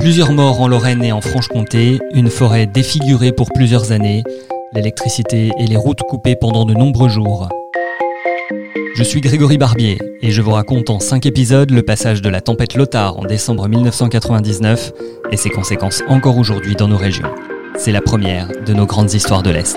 Plusieurs morts en Lorraine et en Franche-Comté, une forêt défigurée pour plusieurs années, l'électricité et les routes coupées pendant de nombreux jours. Je suis Grégory Barbier et je vous raconte en 5 épisodes le passage de la tempête Lothar en décembre 1999 et ses conséquences encore aujourd'hui dans nos régions. C'est la première de nos grandes histoires de l'Est.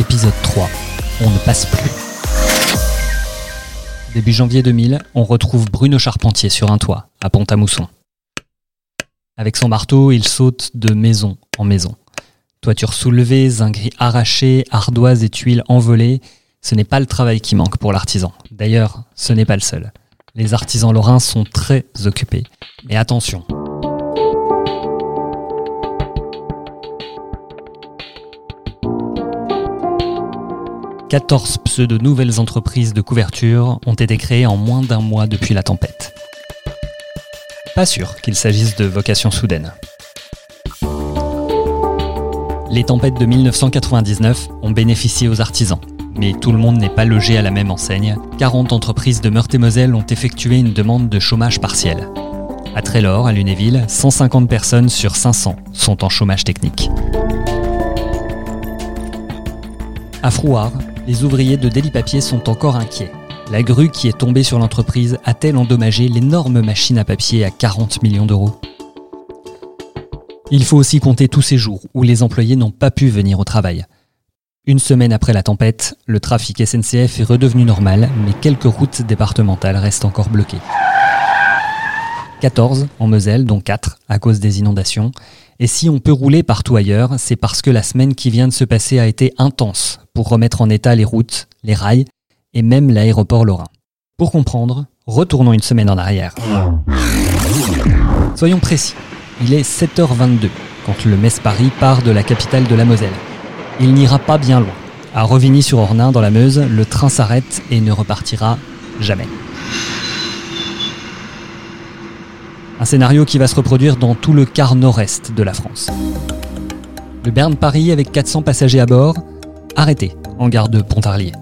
Épisode 3. On ne passe plus. Début janvier 2000, on retrouve Bruno Charpentier sur un toit, à Pont-à-Mousson. Avec son marteau, il saute de maison en maison. Toiture soulevée, zinguerie arrachée, ardoises et tuiles envolées, ce n'est pas le travail qui manque pour l'artisan. D'ailleurs, ce n'est pas le seul. Les artisans lorrains sont très occupés. Mais attention, 14 pseudo-nouvelles entreprises de couverture ont été créées en moins d'un mois depuis la tempête. Pas sûr qu'il s'agisse de vocations soudaines. Les tempêtes de 1999 ont bénéficié aux artisans, mais tout le monde n'est pas logé à la même enseigne. 40 entreprises de Meurthe-et-Moselle ont effectué une demande de chômage partiel. À Trélor, à Lunéville, 150 personnes sur 500 sont en chômage technique. À Frouard, les ouvriers de Délit Papier sont encore inquiets. La grue qui est tombée sur l'entreprise a-t-elle endommagé l'énorme machine à papier à 40 millions d'euros? Il faut aussi compter tous ces jours où les employés n'ont pas pu venir au travail. Une semaine après la tempête, le trafic SNCF est redevenu normal, mais quelques routes départementales restent encore bloquées. 14 en Moselle, dont 4 à cause des inondations. Et si on peut rouler partout ailleurs, c'est parce que la semaine qui vient de se passer a été intense pour remettre en état les routes, les rails et même l'aéroport lorrain. Pour comprendre, retournons une semaine en arrière. Soyons précis, il est 7h22 quand le Metz-Paris part de la capitale de la Moselle. Il n'ira pas bien loin. À Revigny-sur-Ornain, dans la Meuse, le train s'arrête et ne repartira jamais. Un scénario qui va se reproduire dans tout le quart nord-est de la France. Le Berne-Paris avec 400 passagers à bord, arrêté en gare de Pontarlier.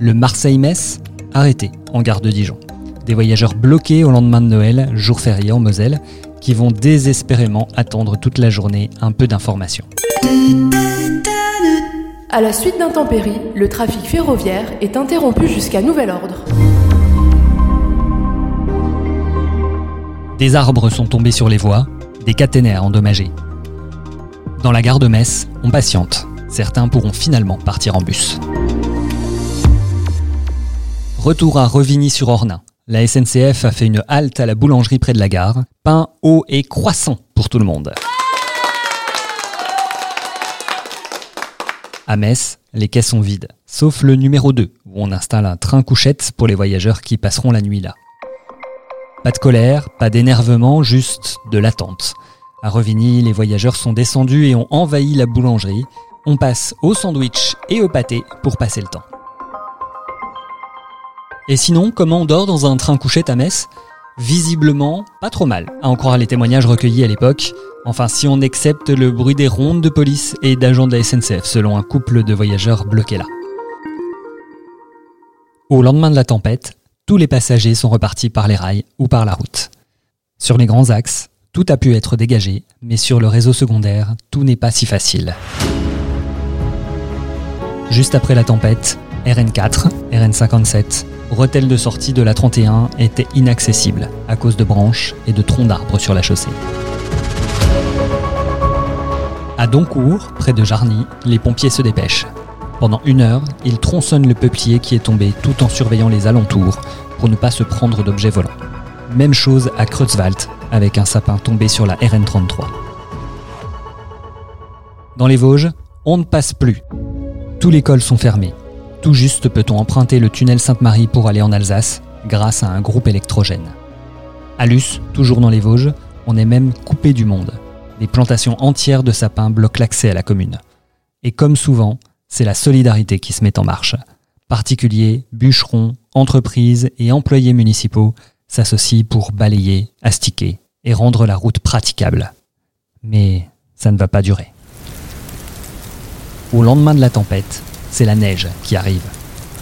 Le Marseille-Metz, arrêté en gare de Dijon. Des voyageurs bloqués au lendemain de Noël, jour férié en Moselle, qui vont désespérément attendre toute la journée un peu d'informations. À la suite d'intempéries, le trafic ferroviaire est interrompu jusqu'à nouvel ordre. Des arbres sont tombés sur les voies, des caténaires endommagés. Dans la gare de Metz, on patiente certains pourront finalement partir en bus. Retour à Revigny-sur-Ornain. La SNCF a fait une halte à la boulangerie près de la gare. Pain, eau et croissant pour tout le monde. À Metz, les quais sont vides, sauf le numéro 2, où on installe un train couchette pour les voyageurs qui passeront la nuit là. Pas de colère, pas d'énervement, juste de l'attente. À Revigny, les voyageurs sont descendus et ont envahi la boulangerie, on passe au sandwich et au pâté pour passer le temps. Et sinon, comment on dort dans un train couchette à Metz Visiblement, pas trop mal, à en croire les témoignages recueillis à l'époque. Enfin, si on accepte le bruit des rondes de police et d'agents de la SNCF, selon un couple de voyageurs bloqués là. Au lendemain de la tempête, tous les passagers sont repartis par les rails ou par la route. Sur les grands axes, tout a pu être dégagé, mais sur le réseau secondaire, tout n'est pas si facile. Juste après la tempête, RN4, RN57, bretelles de sortie de la 31 étaient inaccessibles à cause de branches et de troncs d'arbres sur la chaussée. À Doncourt, près de Jarny, les pompiers se dépêchent. Pendant une heure, ils tronçonnent le peuplier qui est tombé tout en surveillant les alentours pour ne pas se prendre d'objets volants. Même chose à Creutzwald, avec un sapin tombé sur la RN33. Dans les Vosges, on ne passe plus. Tous les cols sont fermés. Tout juste peut-on emprunter le tunnel Sainte-Marie pour aller en Alsace grâce à un groupe électrogène. À Luce, toujours dans les Vosges, on est même coupé du monde. Des plantations entières de sapins bloquent l'accès à la commune. Et comme souvent, c'est la solidarité qui se met en marche. Particuliers, bûcherons, entreprises et employés municipaux s'associent pour balayer, astiquer et rendre la route praticable. Mais ça ne va pas durer. Au lendemain de la tempête, c'est la neige qui arrive.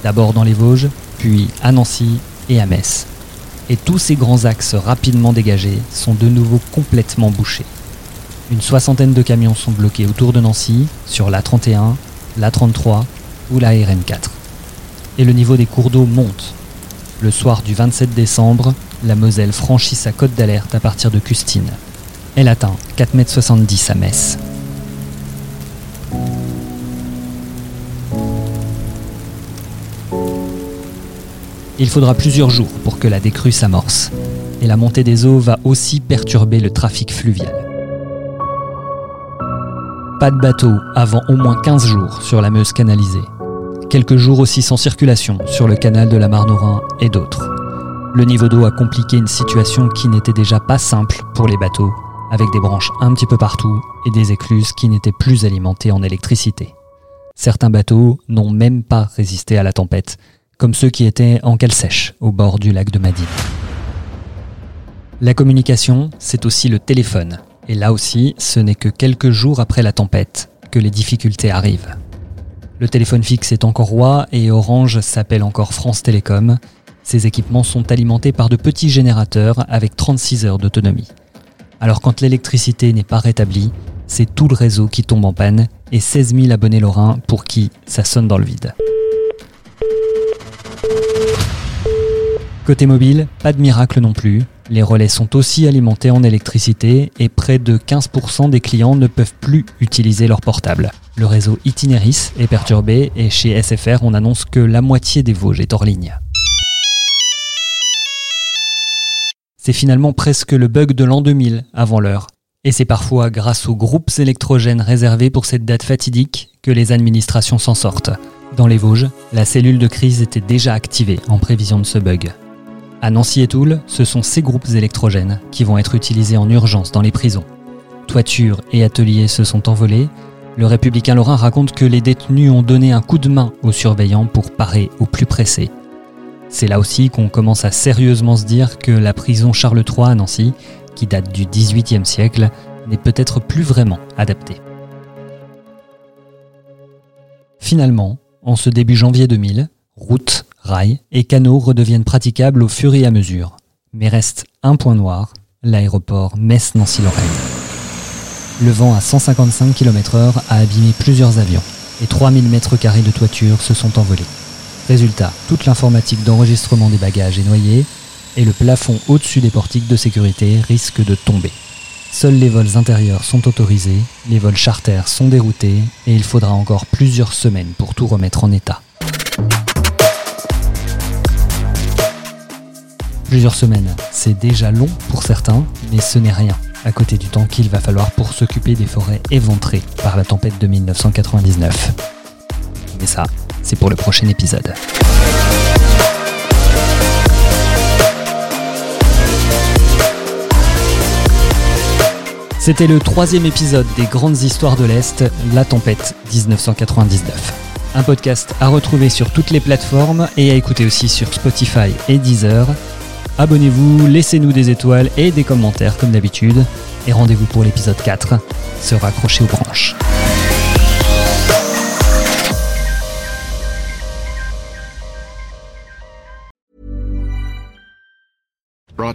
D'abord dans les Vosges, puis à Nancy et à Metz. Et tous ces grands axes rapidement dégagés sont de nouveau complètement bouchés. Une soixantaine de camions sont bloqués autour de Nancy, sur l'A31, l'A33 ou la RN4. Et le niveau des cours d'eau monte. Le soir du 27 décembre, la Moselle franchit sa cote d'alerte à partir de Custine. Elle atteint 4,70 m à Metz. Il faudra plusieurs jours pour que la décrue s'amorce. Et la montée des eaux va aussi perturber le trafic fluvial. Pas de bateau avant au moins 15 jours sur la Meuse canalisée. Quelques jours aussi sans circulation sur le canal de la Marne-Rhin et d'autres. Le niveau d'eau a compliqué une situation qui n'était déjà pas simple pour les bateaux, avec des branches un petit peu partout et des écluses qui n'étaient plus alimentées en électricité. Certains bateaux n'ont même pas résisté à la tempête comme ceux qui étaient en cale sèche au bord du lac de Madine. La communication, c'est aussi le téléphone. Et là aussi, ce n'est que quelques jours après la tempête que les difficultés arrivent. Le téléphone fixe est encore roi et Orange s'appelle encore France Télécom. Ces équipements sont alimentés par de petits générateurs avec 36 heures d'autonomie. Alors quand l'électricité n'est pas rétablie, c'est tout le réseau qui tombe en panne et 16 000 abonnés lorrains pour qui ça sonne dans le vide. Côté mobile, pas de miracle non plus. Les relais sont aussi alimentés en électricité et près de 15% des clients ne peuvent plus utiliser leur portable. Le réseau Itineris est perturbé et chez SFR on annonce que la moitié des Vosges est hors ligne. C'est finalement presque le bug de l'an 2000 avant l'heure. Et c'est parfois grâce aux groupes électrogènes réservés pour cette date fatidique que les administrations s'en sortent. Dans les Vosges, la cellule de crise était déjà activée en prévision de ce bug. À Nancy et Toul, ce sont ces groupes électrogènes qui vont être utilisés en urgence dans les prisons. Toitures et ateliers se sont envolés. Le républicain Lorrain raconte que les détenus ont donné un coup de main aux surveillants pour parer au plus pressé. C'est là aussi qu'on commence à sérieusement se dire que la prison Charles III à Nancy, qui date du XVIIIe siècle, n'est peut-être plus vraiment adaptée. Finalement, en ce début janvier 2000, routes, rails et canaux redeviennent praticables au fur et à mesure. Mais reste un point noir, l'aéroport Metz-Nancy-Lorraine. Le vent à 155 km/h a abîmé plusieurs avions et 3000 mètres carrés de toiture se sont envolés. Résultat, toute l'informatique d'enregistrement des bagages est noyée et le plafond au-dessus des portiques de sécurité risque de tomber. Seuls les vols intérieurs sont autorisés, les vols charters sont déroutés et il faudra encore plusieurs semaines pour tout remettre en état. Plusieurs semaines, c'est déjà long pour certains, mais ce n'est rien à côté du temps qu'il va falloir pour s'occuper des forêts éventrées par la tempête de 1999. Mais ça, c'est pour le prochain épisode. C'était le troisième épisode des Grandes Histoires de l'Est, La Tempête 1999. Un podcast à retrouver sur toutes les plateformes et à écouter aussi sur Spotify et Deezer. Abonnez-vous, laissez-nous des étoiles et des commentaires comme d'habitude. Et rendez-vous pour l'épisode 4, se raccrocher aux branches.